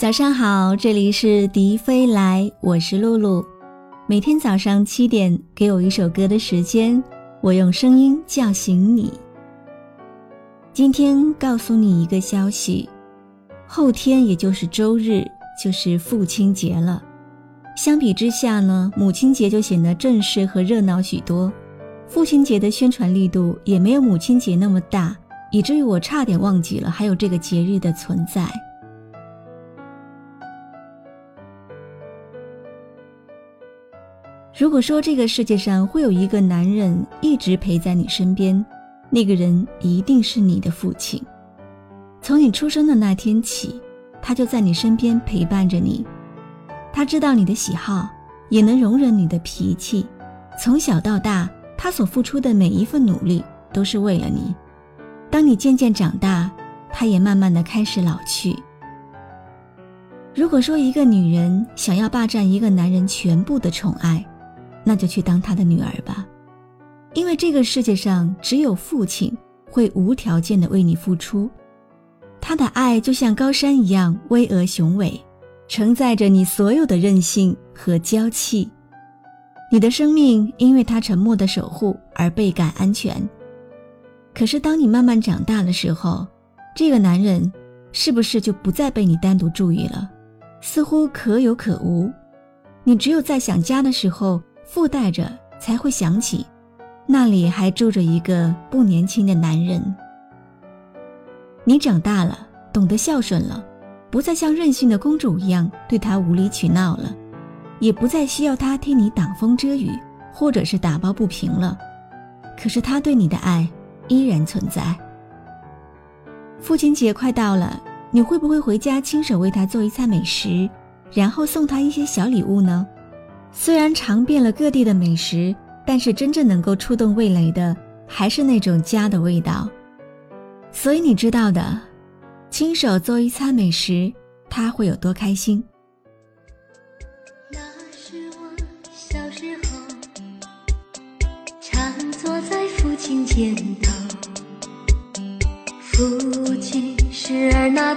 早上好，这里是迪飞来，我是露露。每天早上七点，给我一首歌的时间，我用声音叫醒你。今天告诉你一个消息，后天也就是周日就是父亲节了。相比之下呢，母亲节就显得正式和热闹许多。父亲节的宣传力度也没有母亲节那么大，以至于我差点忘记了还有这个节日的存在。如果说这个世界上会有一个男人一直陪在你身边，那个人一定是你的父亲。从你出生的那天起，他就在你身边陪伴着你。他知道你的喜好，也能容忍你的脾气。从小到大，他所付出的每一份努力都是为了你。当你渐渐长大，他也慢慢的开始老去。如果说一个女人想要霸占一个男人全部的宠爱，那就去当他的女儿吧，因为这个世界上只有父亲会无条件的为你付出，他的爱就像高山一样巍峨雄伟，承载着你所有的任性和娇气，你的生命因为他沉默的守护而倍感安全。可是当你慢慢长大的时候，这个男人是不是就不再被你单独注意了？似乎可有可无，你只有在想家的时候。附带着才会想起，那里还住着一个不年轻的男人。你长大了，懂得孝顺了，不再像任性的公主一样对他无理取闹了，也不再需要他替你挡风遮雨，或者是打抱不平了。可是他对你的爱依然存在。父亲节快到了，你会不会回家亲手为他做一餐美食，然后送他一些小礼物呢？虽然尝遍了各地的美食，但是真正能够触动味蕾的，还是那种家的味道。所以你知道的，亲手做一餐美食，他会有多开心。那是我小时候，常坐在父亲肩头，父亲是儿那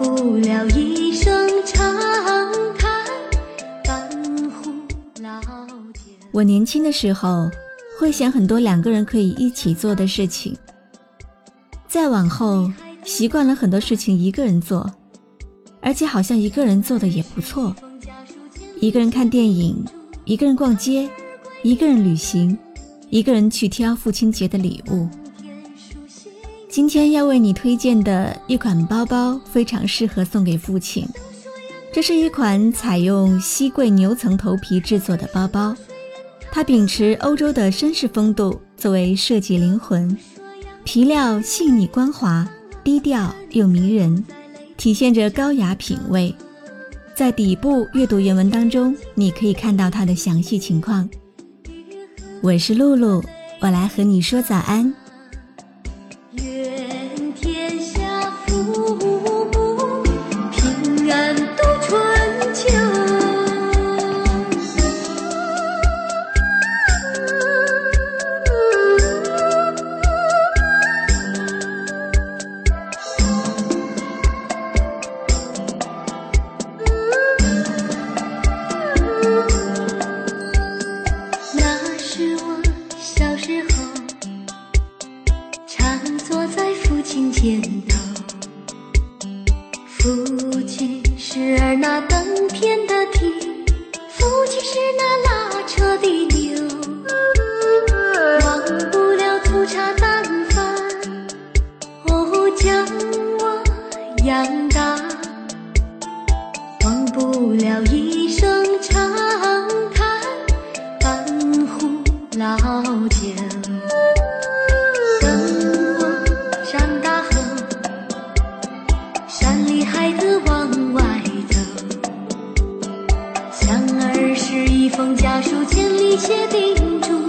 不了一声长叹，半壶老酒。我年轻的时候，会想很多两个人可以一起做的事情。再往后，习惯了很多事情一个人做，而且好像一个人做的也不错。一个人看电影。一个人逛街，一个人旅行，一个人去挑父亲节的礼物。今天要为你推荐的一款包包，非常适合送给父亲。这是一款采用西贵牛层头皮制作的包包，它秉持欧洲的绅士风度作为设计灵魂，皮料细腻光滑，低调又迷人，体现着高雅品味。在底部阅读原文当中，你可以看到它的详细情况。我是露露，我来和你说早安。父亲是儿那登天的梯，父亲是那拉车的牛，忘不了粗茶淡饭，哦，将我养大，忘不了一声长叹，半壶老酒。是一封家书，千里写叮嘱，